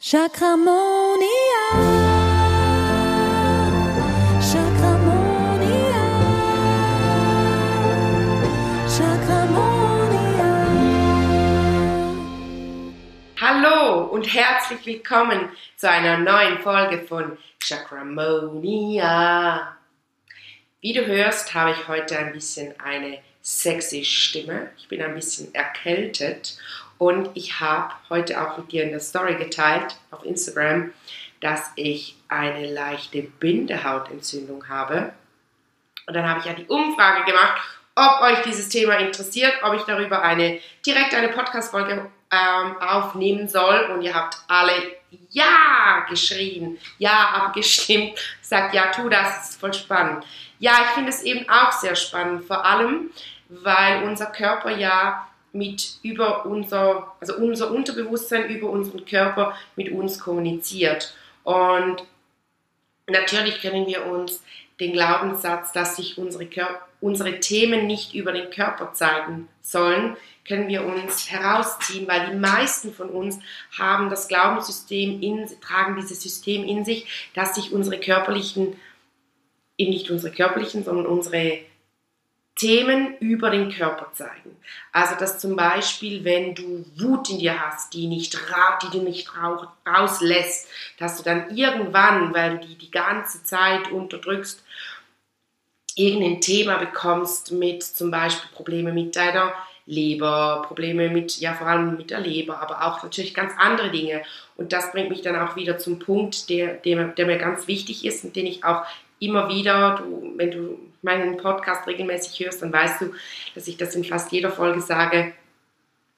Chakramonia. Chakramonia. Chakramonia. Hallo und herzlich willkommen zu einer neuen Folge von Chakramonia. Wie du hörst, habe ich heute ein bisschen eine sexy Stimme. Ich bin ein bisschen erkältet und ich habe heute auch mit dir in der Story geteilt auf Instagram, dass ich eine leichte Bindehautentzündung habe. Und dann habe ich ja die Umfrage gemacht, ob euch dieses Thema interessiert, ob ich darüber eine direkt eine Podcast-Folge ähm, aufnehmen soll. Und ihr habt alle Ja geschrien, Ja abgestimmt, sagt Ja, tu das, ist voll spannend. Ja, ich finde es eben auch sehr spannend, vor allem, weil unser Körper ja mit über unser, also unser Unterbewusstsein über unseren Körper mit uns kommuniziert. Und natürlich können wir uns den Glaubenssatz, dass sich unsere, Kör unsere Themen nicht über den Körper zeigen sollen, können wir uns herausziehen, weil die meisten von uns haben das Glaubenssystem in, tragen dieses System in sich, dass sich unsere körperlichen, eben nicht unsere körperlichen, sondern unsere Themen über den Körper zeigen. Also dass zum Beispiel, wenn du Wut in dir hast, die, nicht die du nicht ra rauslässt, dass du dann irgendwann, weil du die die ganze Zeit unterdrückst, irgendein Thema bekommst mit zum Beispiel Probleme mit deiner Leber, Probleme mit, ja vor allem mit der Leber, aber auch natürlich ganz andere Dinge. Und das bringt mich dann auch wieder zum Punkt, der, der, der mir ganz wichtig ist und den ich auch immer wieder, du, wenn du meinen Podcast regelmäßig hörst, dann weißt du, dass ich das in fast jeder Folge sage,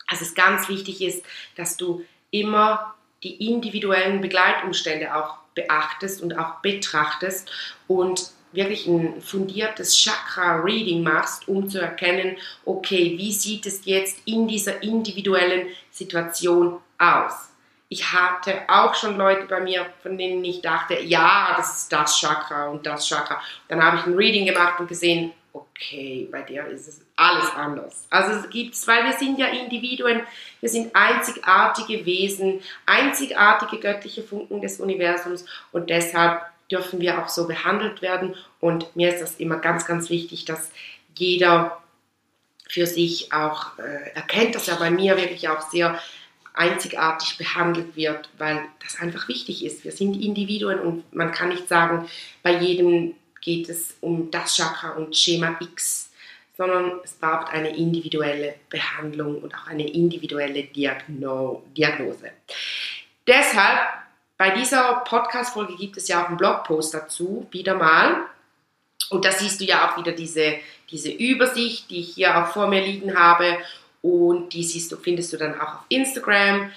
dass es ganz wichtig ist, dass du immer die individuellen Begleitumstände auch beachtest und auch betrachtest und wirklich ein fundiertes Chakra-Reading machst, um zu erkennen, okay, wie sieht es jetzt in dieser individuellen Situation aus? Ich hatte auch schon Leute bei mir, von denen ich dachte, ja, das ist das Chakra und das Chakra. Dann habe ich ein Reading gemacht und gesehen, okay, bei der ist es alles anders. Also es gibt es, weil wir sind ja Individuen, wir sind einzigartige Wesen, einzigartige göttliche Funken des Universums und deshalb dürfen wir auch so behandelt werden. Und mir ist das immer ganz, ganz wichtig, dass jeder für sich auch äh, erkennt, dass er bei mir wirklich auch sehr einzigartig behandelt wird, weil das einfach wichtig ist. Wir sind Individuen und man kann nicht sagen, bei jedem geht es um das Chakra und Schema X, sondern es braucht eine individuelle Behandlung und auch eine individuelle Diagno Diagnose. Deshalb, bei dieser Podcast-Folge gibt es ja auch einen Blogpost dazu, wieder mal. Und da siehst du ja auch wieder diese, diese Übersicht, die ich hier auch vor mir liegen habe und die siehst du, findest du dann auch auf Instagram.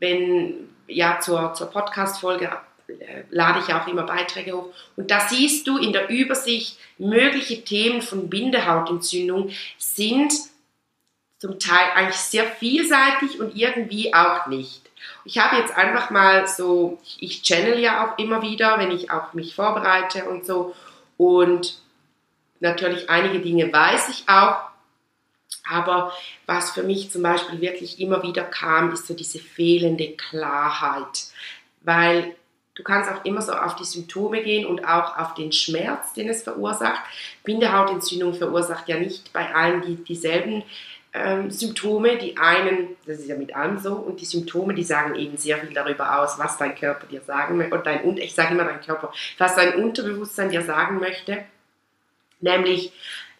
Wenn, ja, zur, zur Podcast-Folge äh, lade ich auch immer Beiträge hoch. Und da siehst du in der Übersicht, mögliche Themen von Bindehautentzündung sind zum Teil eigentlich sehr vielseitig und irgendwie auch nicht. Ich habe jetzt einfach mal so, ich channel ja auch immer wieder, wenn ich auch mich vorbereite und so. Und natürlich einige Dinge weiß ich auch, aber was für mich zum Beispiel wirklich immer wieder kam, ist so diese fehlende Klarheit. Weil du kannst auch immer so auf die Symptome gehen und auch auf den Schmerz, den es verursacht. Bindehautentzündung verursacht ja nicht bei allen die, dieselben ähm, Symptome. Die einen, das ist ja mit allem so, und die Symptome, die sagen eben sehr viel darüber aus, was dein Körper dir sagen möchte, und dein, ich sage immer dein Körper, was dein Unterbewusstsein dir sagen möchte. Nämlich,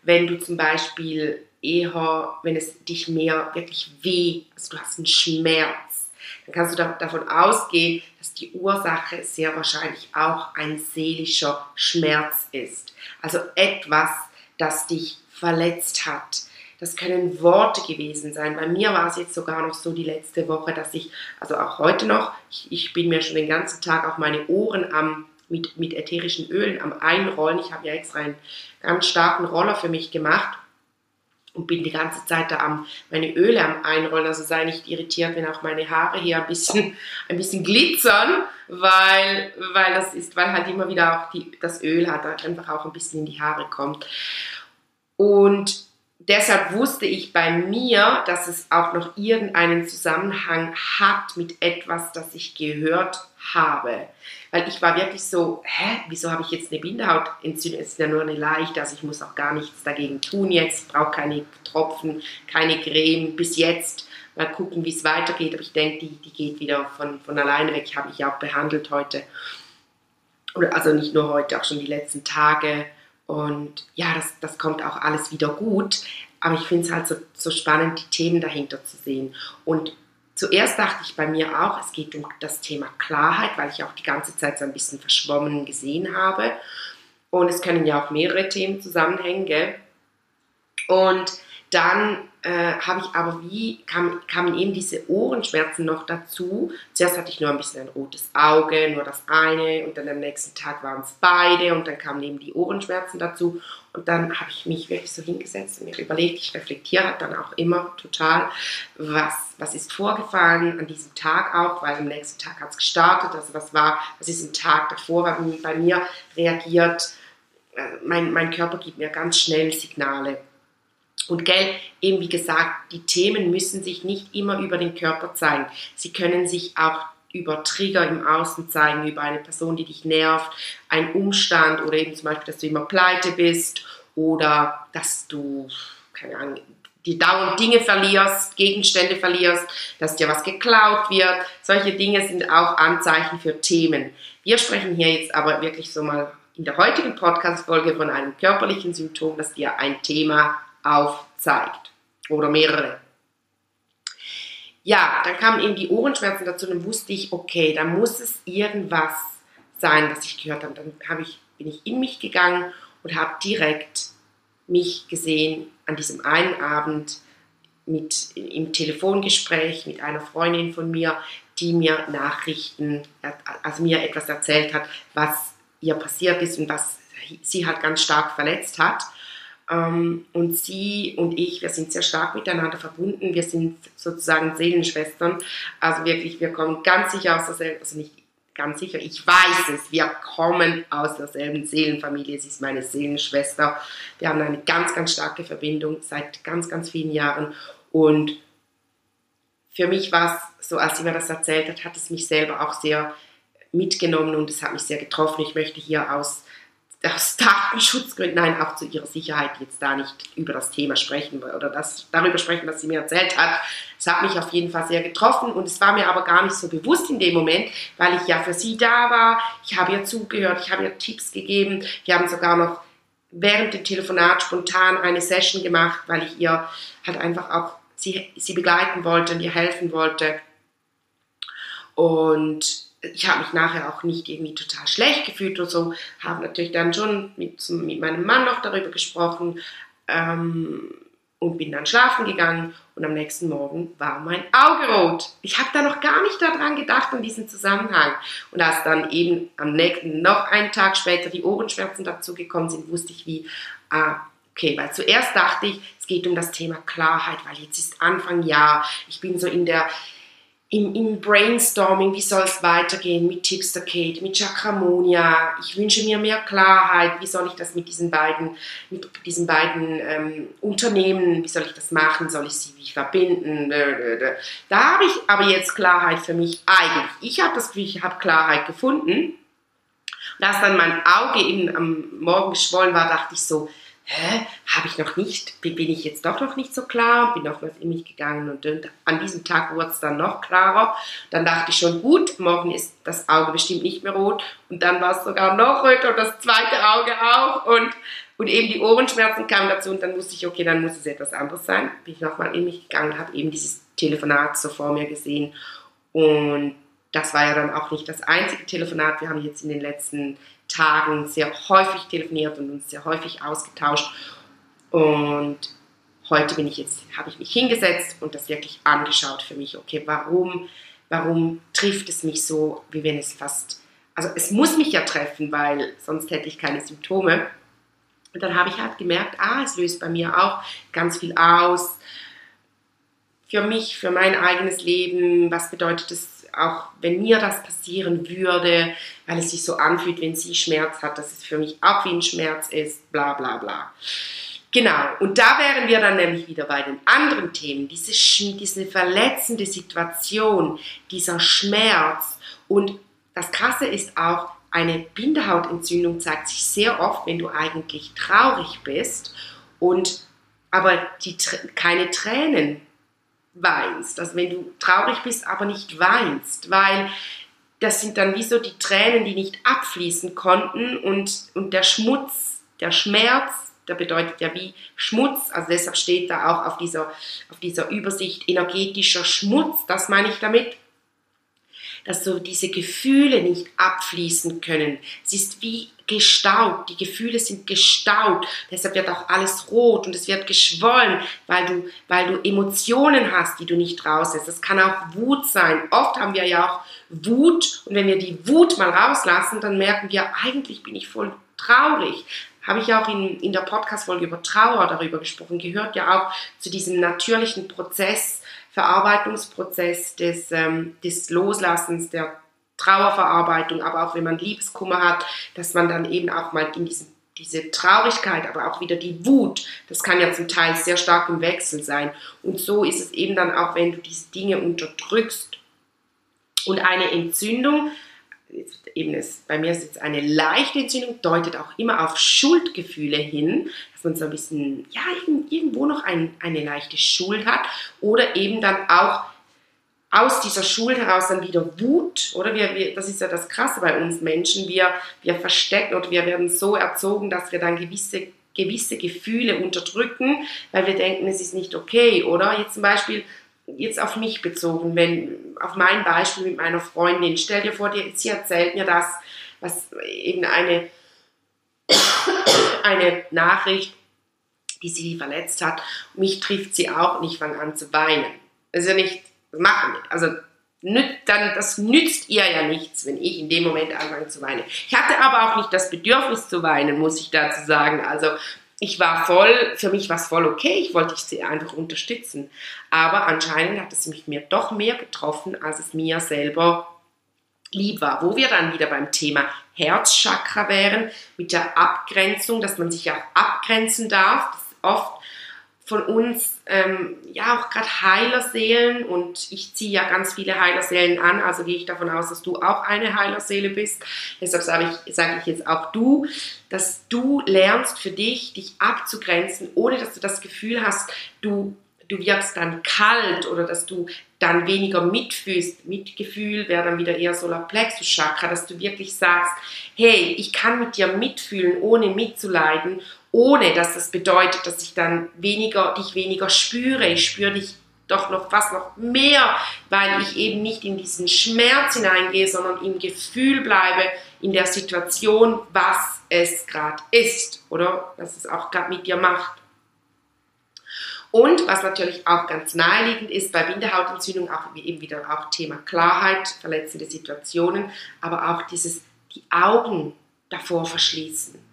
wenn du zum Beispiel eher, wenn es dich mehr wirklich weh, also du hast einen Schmerz, dann kannst du da, davon ausgehen, dass die Ursache sehr wahrscheinlich auch ein seelischer Schmerz ist. Also etwas, das dich verletzt hat. Das können Worte gewesen sein. Bei mir war es jetzt sogar noch so die letzte Woche, dass ich, also auch heute noch, ich, ich bin mir schon den ganzen Tag auf meine Ohren am mit, mit ätherischen Ölen am Einrollen. Ich habe ja extra einen ganz starken Roller für mich gemacht und bin die ganze Zeit da am meine Öle am Einrollen. Also sei nicht irritiert, wenn auch meine Haare hier ein bisschen, ein bisschen glitzern, weil, weil das ist, weil halt immer wieder auch die, das Öl hat einfach auch ein bisschen in die Haare kommt. Und deshalb wusste ich bei mir, dass es auch noch irgendeinen Zusammenhang hat mit etwas, das ich gehört habe. Weil ich war wirklich so, hä, wieso habe ich jetzt eine Bindehautentzündung? Es ist ja nur eine leichte, also ich muss auch gar nichts dagegen tun jetzt. Ich brauche keine Tropfen, keine Creme bis jetzt. Mal gucken, wie es weitergeht. Aber ich denke, die, die geht wieder von, von alleine weg. Ich habe mich ja auch behandelt heute. Also nicht nur heute, auch schon die letzten Tage. Und ja, das, das kommt auch alles wieder gut. Aber ich finde es halt so, so spannend, die Themen dahinter zu sehen. Und zuerst dachte ich bei mir auch, es geht um das Thema Klarheit, weil ich auch die ganze Zeit so ein bisschen verschwommen gesehen habe. Und es können ja auch mehrere Themen zusammenhängen, gell? Und dann äh, habe ich aber wie, kam, kamen eben diese Ohrenschmerzen noch dazu. Zuerst hatte ich nur ein bisschen ein rotes Auge, nur das eine und dann am nächsten Tag waren es beide und dann kamen eben die Ohrenschmerzen dazu. Und dann habe ich mich wirklich so hingesetzt und mir überlegt, ich reflektiere dann auch immer total, was, was ist vorgefallen an diesem Tag auch, weil am nächsten Tag hat es gestartet, also was war, was ist im Tag davor bei mir reagiert. Äh, mein, mein Körper gibt mir ganz schnell Signale und gell, eben wie gesagt, die Themen müssen sich nicht immer über den Körper zeigen. Sie können sich auch über Trigger im Außen zeigen, über eine Person, die dich nervt, ein Umstand oder eben zum Beispiel, dass du immer pleite bist oder dass du, keine Ahnung, die dauernd Dinge verlierst, Gegenstände verlierst, dass dir was geklaut wird. Solche Dinge sind auch Anzeichen für Themen. Wir sprechen hier jetzt aber wirklich so mal in der heutigen Podcast-Folge von einem körperlichen Symptom, das dir ein Thema aufzeigt. Oder mehrere. Ja, dann kamen eben die Ohrenschmerzen dazu und dann wusste ich, okay, da muss es irgendwas sein, was ich gehört habe. Dann hab ich, bin ich in mich gegangen und habe direkt mich gesehen an diesem einen Abend mit, im Telefongespräch mit einer Freundin von mir, die mir Nachrichten, also mir etwas erzählt hat, was ihr passiert ist und was sie halt ganz stark verletzt hat. Ähm, und sie und ich, wir sind sehr stark miteinander verbunden. Wir sind sozusagen Seelenschwestern. Also wirklich, wir kommen ganz sicher aus derselben, also nicht ganz sicher, ich weiß es, wir kommen aus derselben Seelenfamilie. Sie ist meine Seelenschwester. Wir haben eine ganz, ganz starke Verbindung seit ganz, ganz vielen Jahren. Und für mich war es so, als sie mir das erzählt hat, hat es mich selber auch sehr mitgenommen und es hat mich sehr getroffen. Ich möchte hier aus aus Datenschutzgründen, nein, auch zu ihrer Sicherheit jetzt da nicht über das Thema sprechen oder das, darüber sprechen, was sie mir erzählt hat. Es hat mich auf jeden Fall sehr getroffen und es war mir aber gar nicht so bewusst in dem Moment, weil ich ja für sie da war. Ich habe ihr zugehört, ich habe ihr Tipps gegeben. Wir haben sogar noch während dem Telefonat spontan eine Session gemacht, weil ich ihr halt einfach auch sie, sie begleiten wollte und ihr helfen wollte. Und ich habe mich nachher auch nicht irgendwie total schlecht gefühlt oder so, habe natürlich dann schon mit, mit meinem Mann noch darüber gesprochen ähm, und bin dann schlafen gegangen und am nächsten Morgen war mein Auge rot. Ich habe da noch gar nicht daran gedacht, an diesen Zusammenhang. Und als dann eben am nächsten, noch einen Tag später die Ohrenschmerzen dazu gekommen sind, wusste ich wie, ah, okay, weil zuerst dachte ich, es geht um das Thema Klarheit, weil jetzt ist Anfang Jahr, ich bin so in der im, im Brainstorming, wie soll es weitergehen mit Tipster Kate, mit Chakramonia. Ich wünsche mir mehr Klarheit. Wie soll ich das mit diesen beiden, mit diesen beiden ähm, Unternehmen, wie soll ich das machen? Soll ich sie wie verbinden? Da habe ich aber jetzt Klarheit für mich eigentlich. Ich habe das Gefühl, ich habe Klarheit gefunden. Und als dann mein Auge eben am Morgen geschwollen war, dachte ich so, hä, habe ich noch nicht, bin ich jetzt doch noch nicht so klar, bin nochmals in mich gegangen und an diesem Tag wurde es dann noch klarer. Dann dachte ich schon, gut, morgen ist das Auge bestimmt nicht mehr rot. Und dann war es sogar noch röter und das zweite Auge auch. Und, und eben die Ohrenschmerzen kamen dazu. Und dann wusste ich, okay, dann muss es etwas anderes sein. Bin ich nochmal in mich gegangen, habe eben dieses Telefonat so vor mir gesehen. Und das war ja dann auch nicht das einzige Telefonat. Wir haben jetzt in den letzten Tagen sehr häufig telefoniert und uns sehr häufig ausgetauscht. Und heute bin ich jetzt, habe ich mich hingesetzt und das wirklich angeschaut für mich. Okay, warum, warum trifft es mich so, wie wenn es fast, also es muss mich ja treffen, weil sonst hätte ich keine Symptome. Und dann habe ich halt gemerkt, ah, es löst bei mir auch ganz viel aus. Für mich, für mein eigenes Leben, was bedeutet es auch wenn mir das passieren würde, weil es sich so anfühlt, wenn sie Schmerz hat, dass es für mich auch wie ein Schmerz ist, bla bla bla. Genau, und da wären wir dann nämlich wieder bei den anderen Themen. Diese, diese verletzende Situation, dieser Schmerz. Und das Krasse ist auch, eine Bindehautentzündung zeigt sich sehr oft, wenn du eigentlich traurig bist und aber die, keine Tränen weinst. Also wenn du traurig bist, aber nicht weinst, weil das sind dann wie so die Tränen, die nicht abfließen konnten und, und der Schmutz, der Schmerz, der bedeutet ja wie Schmutz, also deshalb steht da auch auf dieser, auf dieser Übersicht energetischer Schmutz, das meine ich damit, dass so diese Gefühle nicht abfließen können. Es ist wie gestaut, die Gefühle sind gestaut, deshalb wird auch alles rot und es wird geschwollen, weil du, weil du Emotionen hast, die du nicht rauslässt. Das kann auch Wut sein. Oft haben wir ja auch Wut und wenn wir die Wut mal rauslassen, dann merken wir, eigentlich bin ich voll traurig. Habe ich auch in, in der Podcast-Folge über Trauer darüber gesprochen, gehört ja auch zu diesem natürlichen Prozess, Verarbeitungsprozess des, ähm, des Loslassens, der Trauerverarbeitung, aber auch wenn man Liebeskummer hat, dass man dann eben auch mal in diesen, diese Traurigkeit, aber auch wieder die Wut, das kann ja zum Teil sehr stark im Wechsel sein. Und so ist es eben dann auch, wenn du diese Dinge unterdrückst. Und eine Entzündung eben ist, bei mir ist jetzt eine leichte Entzündung, deutet auch immer auf Schuldgefühle hin, dass man so ein bisschen, ja, irgendwo noch ein, eine leichte Schuld hat oder eben dann auch aus dieser Schuld heraus dann wieder Wut, oder? Wir, wir, das ist ja das Krasse bei uns Menschen, wir, wir verstecken oder wir werden so erzogen, dass wir dann gewisse, gewisse Gefühle unterdrücken, weil wir denken, es ist nicht okay, oder? Jetzt zum Beispiel, jetzt auf mich bezogen, wenn auf mein Beispiel mit meiner Freundin, stell dir vor, die, sie erzählt mir das, was eben eine, eine Nachricht, die sie verletzt hat, mich trifft sie auch und ich fange an zu weinen. Das ist ja nicht. Also dann, das nützt ihr ja nichts, wenn ich in dem Moment anfange zu weinen. Ich hatte aber auch nicht das Bedürfnis zu weinen, muss ich dazu sagen. Also ich war voll, für mich war es voll okay, ich wollte sie einfach unterstützen. Aber anscheinend hat es mich mir doch mehr getroffen, als es mir selber lieb war. Wo wir dann wieder beim Thema Herzchakra wären, mit der Abgrenzung, dass man sich auch abgrenzen darf. Oft von uns ähm, ja auch gerade Heilerseelen und ich ziehe ja ganz viele Heilerseelen an, also gehe ich davon aus, dass du auch eine Heilerseele bist. Deshalb sage ich, sage ich jetzt auch du, dass du lernst für dich, dich abzugrenzen, ohne dass du das Gefühl hast, du du wirkst dann kalt oder dass du dann weniger mitfühlst. Mitgefühl wäre dann wieder eher Solarplexus Chakra, dass du wirklich sagst, hey, ich kann mit dir mitfühlen, ohne mitzuleiden ohne dass das bedeutet, dass ich dann weniger, dich weniger spüre. Ich spüre dich doch noch fast noch mehr, weil ich eben nicht in diesen Schmerz hineingehe, sondern im Gefühl bleibe, in der Situation, was es gerade ist, oder was es auch gerade mit dir macht. Und was natürlich auch ganz naheliegend ist bei Bindehautentzündung, auch eben wieder auch Thema Klarheit, verletzende Situationen, aber auch dieses die Augen davor verschließen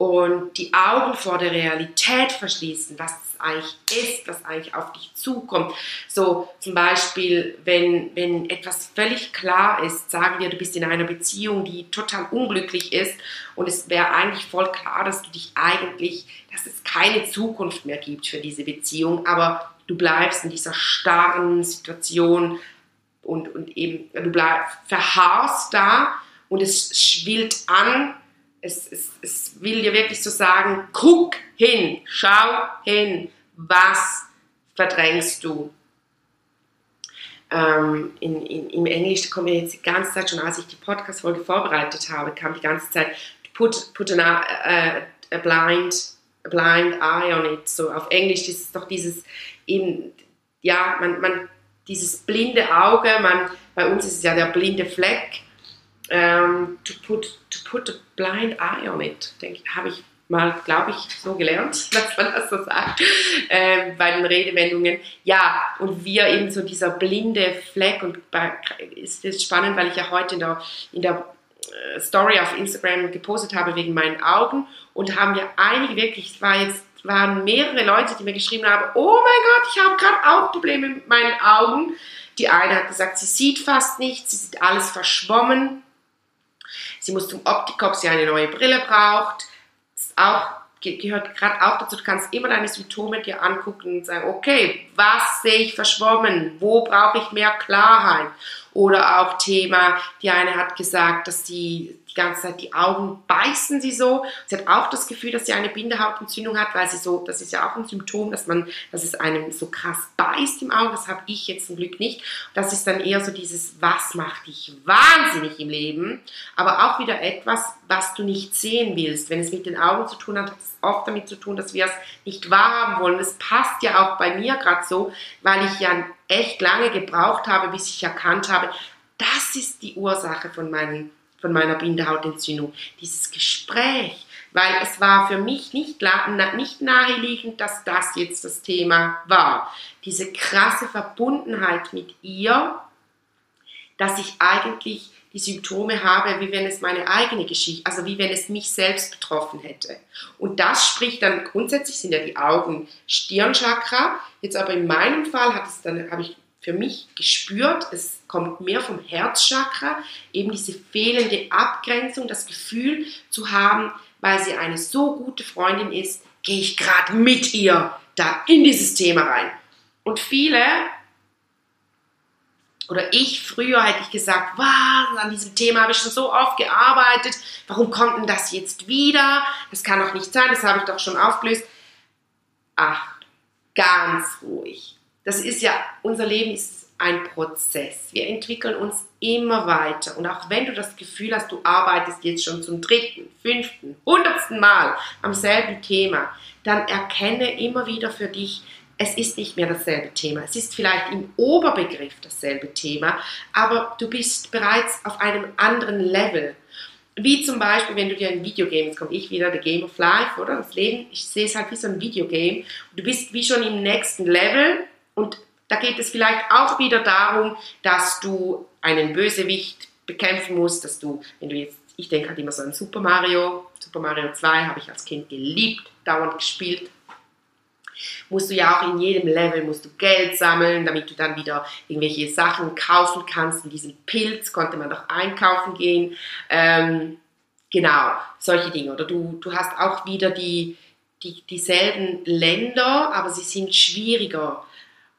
und die Augen vor der Realität verschließen, was es eigentlich ist, was eigentlich auf dich zukommt. So zum Beispiel, wenn, wenn etwas völlig klar ist, sagen wir, du bist in einer Beziehung, die total unglücklich ist und es wäre eigentlich voll klar, dass du dich eigentlich, dass es keine Zukunft mehr gibt für diese Beziehung, aber du bleibst in dieser starren Situation und, und eben, du bleibst, verharrst da und es schwillt an es, es, es will dir wirklich so sagen, guck hin, schau hin, was verdrängst du. Ähm, in, in, Im Englisch kommt mir jetzt die ganze Zeit schon, als ich die Podcast-Folge vorbereitet habe, kam die ganze Zeit, put, put an, a, a, blind, a blind eye on it. So auf Englisch ist es doch dieses eben, ja, man, man, dieses blinde Auge, man, bei uns ist es ja der blinde Fleck, um, ähm, to, put, to put a blind eye on it, habe ich mal, glaube ich, so gelernt, dass man das so sagt, äh, bei den Redewendungen. Ja, und wir eben so dieser blinde Fleck und bei, ist es spannend, weil ich ja heute in der, in der äh, Story auf Instagram gepostet habe wegen meinen Augen und haben wir einige wirklich, es war jetzt waren mehrere Leute, die mir geschrieben haben, oh mein Gott, ich habe gerade auch Probleme mit meinen Augen. Die eine hat gesagt, sie sieht fast nichts, sie sieht alles verschwommen. Sie muss zum Optiker, ob sie eine neue Brille braucht. Das auch gehört gerade auch dazu, du kannst immer deine Symptome dir angucken und sagen, okay, was sehe ich verschwommen? Wo brauche ich mehr Klarheit? Oder auch Thema, die eine hat gesagt, dass sie die ganze Zeit die Augen beißen sie so. Sie hat auch das Gefühl, dass sie eine Bindehautentzündung hat, weil sie so, das ist ja auch ein Symptom, dass man, dass es einem so krass beißt im Auge. Das habe ich jetzt zum Glück nicht. Das ist dann eher so dieses, was macht dich wahnsinnig im Leben, aber auch wieder etwas, was du nicht sehen willst. Wenn es mit den Augen zu tun hat, hat es oft damit zu tun, dass wir es nicht wahrhaben wollen. Es passt ja auch bei mir gerade so, weil ich ja echt lange gebraucht habe, bis ich erkannt habe, das ist die Ursache von, meinen, von meiner Bindehautentzündung. Dieses Gespräch, weil es war für mich nicht, nicht naheliegend, dass das jetzt das Thema war. Diese krasse Verbundenheit mit ihr, dass ich eigentlich die Symptome habe, wie wenn es meine eigene Geschichte, also wie wenn es mich selbst betroffen hätte. Und das spricht dann, grundsätzlich sind ja die Augen Stirnchakra, jetzt aber in meinem Fall hat es dann, habe ich für mich gespürt, es kommt mehr vom Herzchakra, eben diese fehlende Abgrenzung, das Gefühl zu haben, weil sie eine so gute Freundin ist, gehe ich gerade mit ihr da in dieses Thema rein. Und viele oder ich früher hätte ich gesagt, was, an diesem Thema habe ich schon so oft gearbeitet, warum kommt denn das jetzt wieder? Das kann doch nicht sein, das habe ich doch schon aufgelöst. Ach, ganz ruhig. Das ist ja, unser Leben ist ein Prozess. Wir entwickeln uns immer weiter. Und auch wenn du das Gefühl hast, du arbeitest jetzt schon zum dritten, fünften, hundertsten Mal am selben Thema, dann erkenne immer wieder für dich, es ist nicht mehr dasselbe Thema. Es ist vielleicht im Oberbegriff dasselbe Thema, aber du bist bereits auf einem anderen Level. Wie zum Beispiel, wenn du dir ein Videogame, jetzt komme ich wieder, The Game of Life, oder? Das Leben, ich sehe es halt wie so ein Videogame. Du bist wie schon im nächsten Level und da geht es vielleicht auch wieder darum, dass du einen Bösewicht bekämpfen musst, dass du, wenn du jetzt, ich denke halt immer so an Super Mario, Super Mario 2 habe ich als Kind geliebt, dauernd gespielt, musst du ja auch in jedem Level musst du Geld sammeln, damit du dann wieder irgendwelche Sachen kaufen kannst. In diesem Pilz konnte man doch einkaufen gehen. Ähm, genau, solche Dinge. Oder du, du hast auch wieder die, die, dieselben Länder, aber sie sind schwieriger.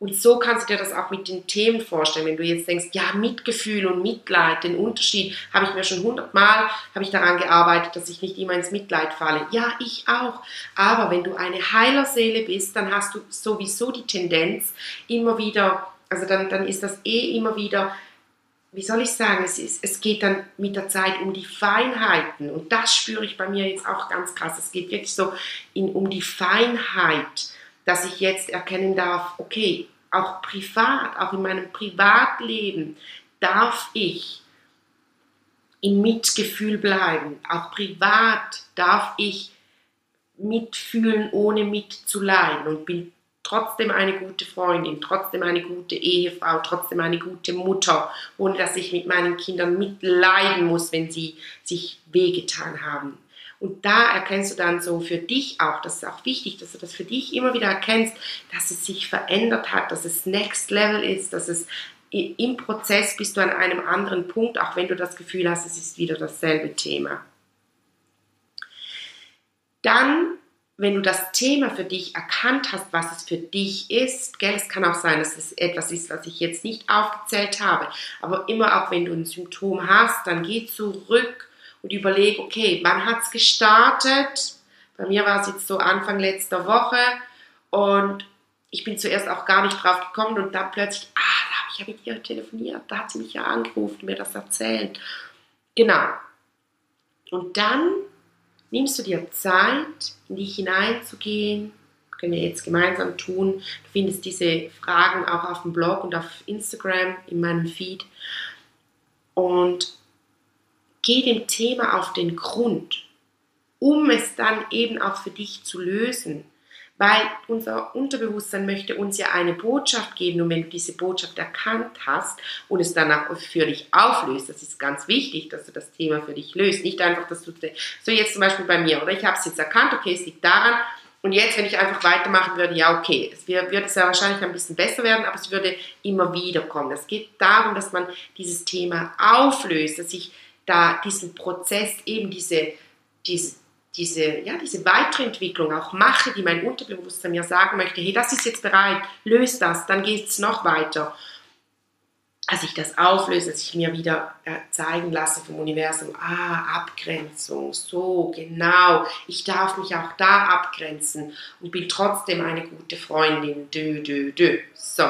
Und so kannst du dir das auch mit den Themen vorstellen. Wenn du jetzt denkst, ja, Mitgefühl und Mitleid, den Unterschied habe ich mir schon hundertmal, habe ich daran gearbeitet, dass ich nicht immer ins Mitleid falle. Ja, ich auch. Aber wenn du eine Heilerseele bist, dann hast du sowieso die Tendenz, immer wieder, also dann, dann ist das eh immer wieder, wie soll ich sagen, es, ist, es geht dann mit der Zeit um die Feinheiten. Und das spüre ich bei mir jetzt auch ganz krass. Es geht wirklich so in, um die Feinheit dass ich jetzt erkennen darf, okay, auch privat, auch in meinem Privatleben darf ich im Mitgefühl bleiben. Auch privat darf ich mitfühlen, ohne mitzuleiden und bin trotzdem eine gute Freundin, trotzdem eine gute Ehefrau, trotzdem eine gute Mutter, ohne dass ich mit meinen Kindern mitleiden muss, wenn sie sich wehgetan haben. Und da erkennst du dann so für dich auch, das ist auch wichtig, dass du das für dich immer wieder erkennst, dass es sich verändert hat, dass es Next Level ist, dass es im Prozess bist du an einem anderen Punkt, auch wenn du das Gefühl hast, es ist wieder dasselbe Thema. Dann, wenn du das Thema für dich erkannt hast, was es für dich ist, gell, es kann auch sein, dass es etwas ist, was ich jetzt nicht aufgezählt habe, aber immer auch wenn du ein Symptom hast, dann geh zurück und überlege, okay, wann hat es gestartet? Bei mir war es jetzt so Anfang letzter Woche und ich bin zuerst auch gar nicht drauf gekommen und dann plötzlich, ah, da habe ich ja mit ihr telefoniert, da hat sie mich ja angerufen, mir das erzählt. Genau. Und dann nimmst du dir Zeit, in dich hineinzugehen, können wir jetzt gemeinsam tun. Du findest diese Fragen auch auf dem Blog und auf Instagram in meinem Feed. Und geh dem Thema auf den Grund, um es dann eben auch für dich zu lösen. Weil unser Unterbewusstsein möchte uns ja eine Botschaft geben und wenn du diese Botschaft erkannt hast und es dann auch für dich auflöst, das ist ganz wichtig, dass du das Thema für dich löst. Nicht einfach, dass du, so jetzt zum Beispiel bei mir, oder ich habe es jetzt erkannt, okay, es liegt daran, und jetzt, wenn ich einfach weitermachen würde, ja, okay, es wird es ja wahrscheinlich ein bisschen besser werden, aber es würde immer wieder kommen. Es geht darum, dass man dieses Thema auflöst, dass ich da diesen Prozess eben diese, diese diese, ja, diese Weiterentwicklung auch mache, die mein Unterbewusstsein mir sagen möchte, hey, das ist jetzt bereit, löst das, dann geht es noch weiter. Als ich das auflöse, dass ich mir wieder äh, zeigen lasse vom Universum, ah, Abgrenzung, so, genau, ich darf mich auch da abgrenzen und bin trotzdem eine gute Freundin, dö, dö, dö. So,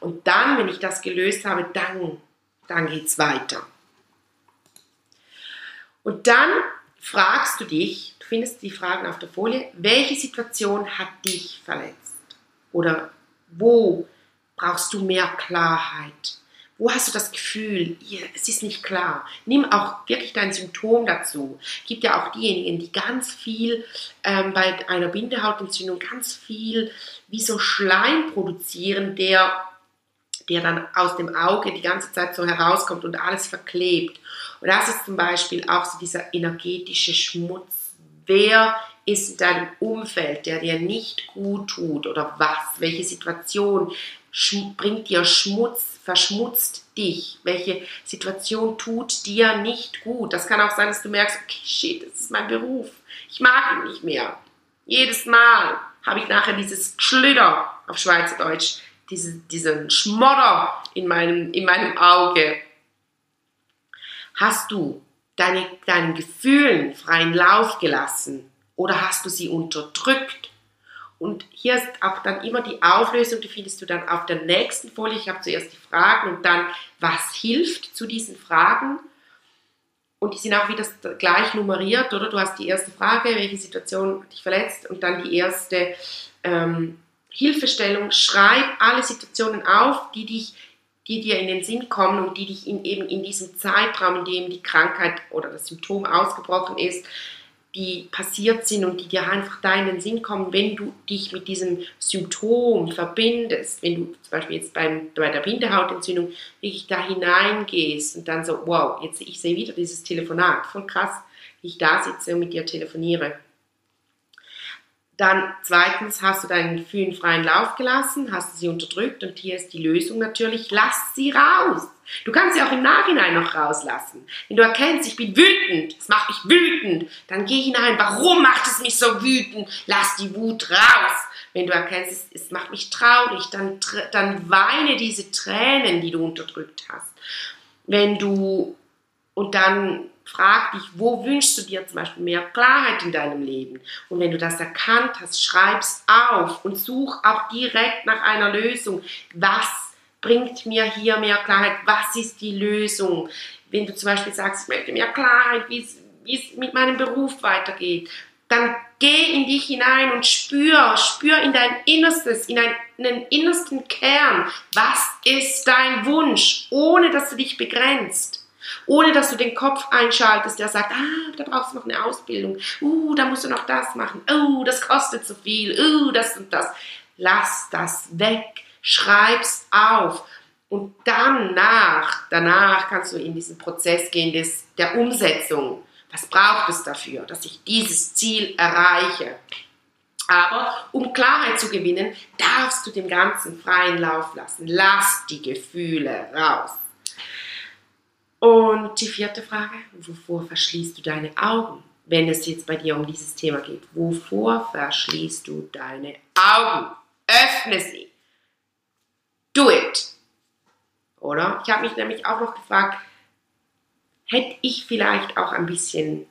und dann, wenn ich das gelöst habe, dann, dann geht es weiter. Und dann fragst du dich, du findest die Fragen auf der Folie, welche Situation hat dich verletzt? Oder wo brauchst du mehr Klarheit? Wo hast du das Gefühl, es ist nicht klar? Nimm auch wirklich dein Symptom dazu. Es gibt ja auch diejenigen, die ganz viel ähm, bei einer Bindehautentzündung ganz viel wie so Schleim produzieren, der der dann aus dem Auge die ganze Zeit so herauskommt und alles verklebt. Und das ist zum Beispiel auch so dieser energetische Schmutz. Wer ist in deinem Umfeld, der dir nicht gut tut oder was? Welche Situation bringt dir Schmutz, verschmutzt dich? Welche Situation tut dir nicht gut? Das kann auch sein, dass du merkst, okay, shit, das ist mein Beruf. Ich mag ihn nicht mehr. Jedes Mal habe ich nachher dieses Schlüder auf Schweizerdeutsch, diese, diesen Schmodder in meinem, in meinem Auge Hast du deine, deinen Gefühlen freien Lauf gelassen oder hast du sie unterdrückt? Und hier ist auch dann immer die Auflösung, die findest du dann auf der nächsten Folie. Ich habe zuerst die Fragen und dann, was hilft zu diesen Fragen. Und die sind auch wieder gleich nummeriert, oder? Du hast die erste Frage, welche Situation dich verletzt, und dann die erste ähm, Hilfestellung. Schreib alle Situationen auf, die dich die dir in den Sinn kommen und die dich in, eben in diesem Zeitraum, in dem die Krankheit oder das Symptom ausgebrochen ist, die passiert sind und die dir einfach da in den Sinn kommen, wenn du dich mit diesem Symptom verbindest, wenn du zum Beispiel jetzt beim, bei der Bindehautentzündung wirklich da hineingehst und dann so, wow, jetzt ich sehe wieder dieses Telefonat, voll krass, wie ich da sitze und mit dir telefoniere. Dann zweitens hast du deinen Gefühlen freien Lauf gelassen, hast sie unterdrückt und hier ist die Lösung natürlich, lass sie raus. Du kannst sie auch im Nachhinein noch rauslassen. Wenn du erkennst, ich bin wütend, es macht mich wütend, dann geh hinein, warum macht es mich so wütend? Lass die Wut raus. Wenn du erkennst, es, macht mich traurig, dann, dann weine diese Tränen, die du unterdrückt hast. Wenn du und dann frag dich, wo wünschst du dir zum Beispiel mehr Klarheit in deinem Leben? Und wenn du das erkannt hast, schreib's auf und such auch direkt nach einer Lösung. Was bringt mir hier mehr Klarheit? Was ist die Lösung? Wenn du zum Beispiel sagst, ich möchte mehr Klarheit, wie es mit meinem Beruf weitergeht, dann geh in dich hinein und spür, spür in dein Innerstes, in deinen innersten Kern. Was ist dein Wunsch, ohne dass du dich begrenzt? Ohne dass du den Kopf einschaltest, der sagt, ah, da brauchst du noch eine Ausbildung, uh, da musst du noch das machen, uh, das kostet zu viel, uh, das und das. Lass das weg, schreib's auf. Und danach, danach kannst du in diesen Prozess gehen des, der Umsetzung. Was braucht es dafür, dass ich dieses Ziel erreiche? Aber um Klarheit zu gewinnen, darfst du dem Ganzen freien Lauf lassen. Lass die Gefühle raus. Und die vierte Frage, wovor verschließt du deine Augen, wenn es jetzt bei dir um dieses Thema geht? Wovor verschließt du deine Augen? Öffne sie. Do it. Oder? Ich habe mich nämlich auch noch gefragt, hätte ich vielleicht auch ein bisschen,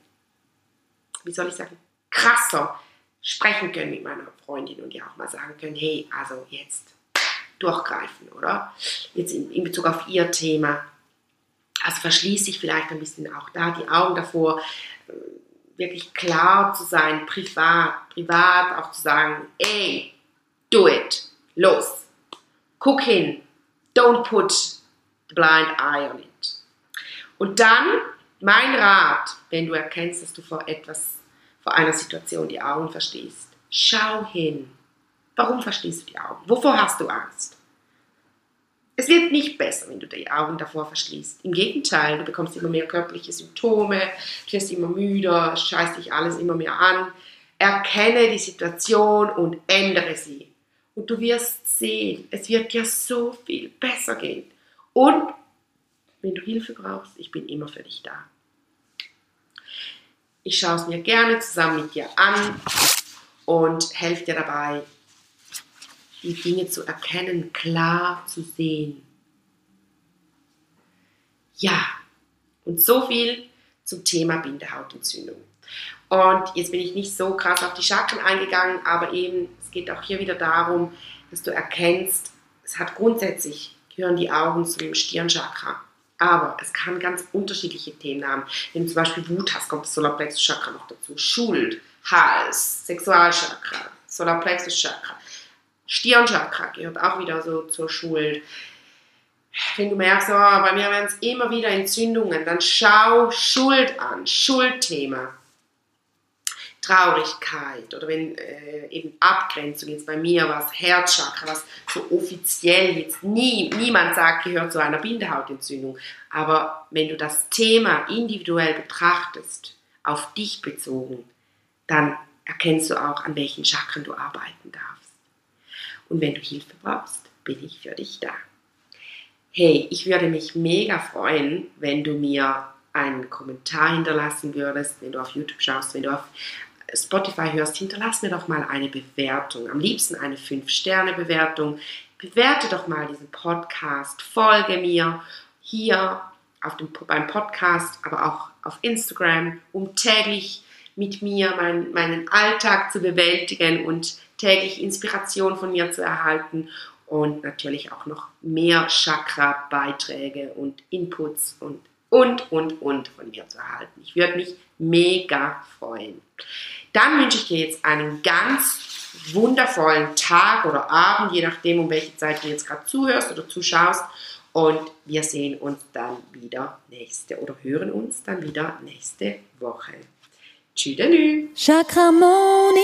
wie soll ich sagen, krasser sprechen können mit meiner Freundin und ihr auch mal sagen können, hey, also jetzt durchgreifen, oder? Jetzt in, in Bezug auf ihr Thema, also verschließe ich vielleicht ein bisschen auch da die Augen davor, äh, wirklich klar zu sein, privat, privat auch zu sagen, ey, do it, los, guck hin, don't put the blind eye on it. Und dann mein Rat, wenn du erkennst, dass du vor etwas, vor einer Situation die Augen verschließt, schau hin. Warum verschließt du die Augen? Wovor hast du Angst? Es wird nicht besser, wenn du die Augen davor verschließt. Im Gegenteil, du bekommst immer mehr körperliche Symptome, du wirst immer müder, scheißt dich alles immer mehr an. Erkenne die Situation und ändere sie. Und du wirst sehen, es wird dir so viel besser gehen. Und wenn du Hilfe brauchst, ich bin immer für dich da. Ich schaue es mir gerne zusammen mit dir an und helfe dir dabei, die Dinge zu erkennen, klar zu sehen. Ja, und so viel zum Thema Bindehautentzündung. Und jetzt bin ich nicht so krass auf die Chakren eingegangen, aber eben, es geht auch hier wieder darum, dass du erkennst, es hat grundsätzlich, gehören die Augen zu dem Stirnchakra. Aber es kann ganz unterschiedliche Themen haben. Wenn du zum Beispiel Wut hast, kommt das Solarplexus-Chakra noch dazu. Schuld, Hals, Sexualchakra, Solarplexus-Chakra. Stirnchakra gehört auch wieder so zur Schuld. Wenn du merkst, oh, bei mir werden es immer wieder Entzündungen, dann schau Schuld an, Schuldthema. Traurigkeit oder wenn äh, eben Abgrenzung jetzt bei mir was Herzchakra, was so offiziell jetzt nie, niemand sagt, gehört zu einer Bindehautentzündung. Aber wenn du das Thema individuell betrachtest, auf dich bezogen, dann erkennst du auch, an welchen Chakren du arbeiten darfst. Und wenn du Hilfe brauchst, bin ich für dich da. Hey, ich würde mich mega freuen, wenn du mir einen Kommentar hinterlassen würdest, wenn du auf YouTube schaust, wenn du auf Spotify hörst, hinterlass mir doch mal eine Bewertung. Am liebsten eine 5-Sterne-Bewertung. Bewerte doch mal diesen Podcast, folge mir hier auf dem, beim Podcast, aber auch auf Instagram, um täglich mit mir mein, meinen Alltag zu bewältigen und täglich Inspiration von mir zu erhalten und natürlich auch noch mehr Chakra-Beiträge und Inputs und, und, und, und von mir zu erhalten. Ich würde mich mega freuen. Dann wünsche ich dir jetzt einen ganz wundervollen Tag oder Abend, je nachdem, um welche Zeit du jetzt gerade zuhörst oder zuschaust. Und wir sehen uns dann wieder nächste oder hören uns dann wieder nächste Woche. Tschüss. Chakramonia.